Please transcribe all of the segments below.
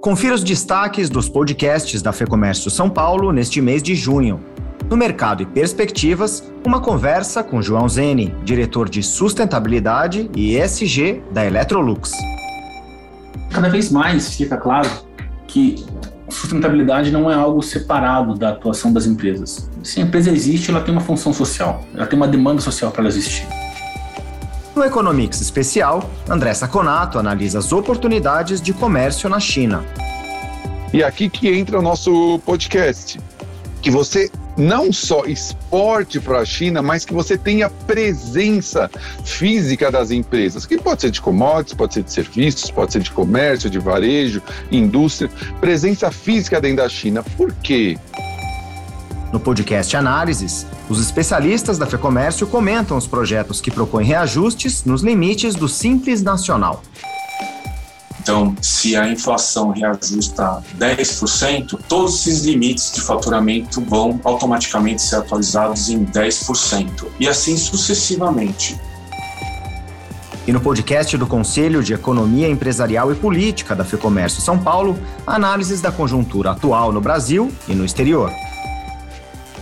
Confira os destaques dos podcasts da Fecomércio São Paulo neste mês de junho. No Mercado e Perspectivas, uma conversa com João Zene, diretor de Sustentabilidade e ESG da Electrolux. Cada vez mais fica claro que sustentabilidade não é algo separado da atuação das empresas. Se a empresa existe, ela tem uma função social, ela tem uma demanda social para ela existir. No Economics Especial, André Saconato analisa as oportunidades de comércio na China. E aqui que entra o nosso podcast, que você não só exporte para a China, mas que você tenha presença física das empresas, que pode ser de commodities, pode ser de serviços, pode ser de comércio, de varejo, indústria, presença física dentro da China. Por quê? No podcast Análises, os especialistas da FEComércio comentam os projetos que propõem reajustes nos limites do Simples Nacional. Então, se a inflação reajusta 10%, todos esses limites de faturamento vão automaticamente ser atualizados em 10%, e assim sucessivamente. E no podcast do Conselho de Economia Empresarial e Política da FEComércio São Paulo, análises da conjuntura atual no Brasil e no exterior.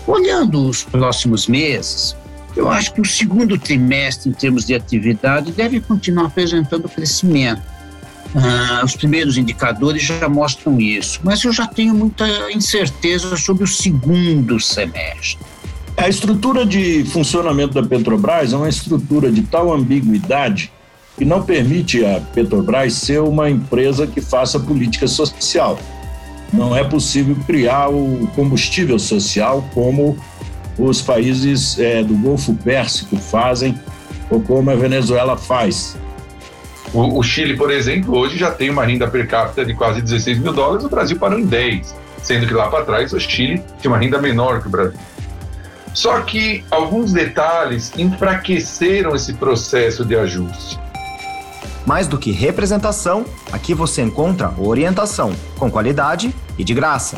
Olhando os próximos meses, eu acho que o segundo trimestre, em termos de atividade, deve continuar apresentando crescimento. Ah, os primeiros indicadores já mostram isso, mas eu já tenho muita incerteza sobre o segundo semestre. A estrutura de funcionamento da Petrobras é uma estrutura de tal ambiguidade que não permite a Petrobras ser uma empresa que faça política social. Não é possível criar o combustível social como os países é, do Golfo Pérsico fazem ou como a Venezuela faz. O, o, Chile, por exemplo, hoje já tem uma renda per capita de quase 16 mil dólares, o Brasil parou em 10, sendo que lá para trás o Chile tinha uma renda menor que o Brasil. Só que alguns detalhes enfraqueceram esse processo de ajuste. Mais do que representação, aqui você encontra orientação, com qualidade e de graça.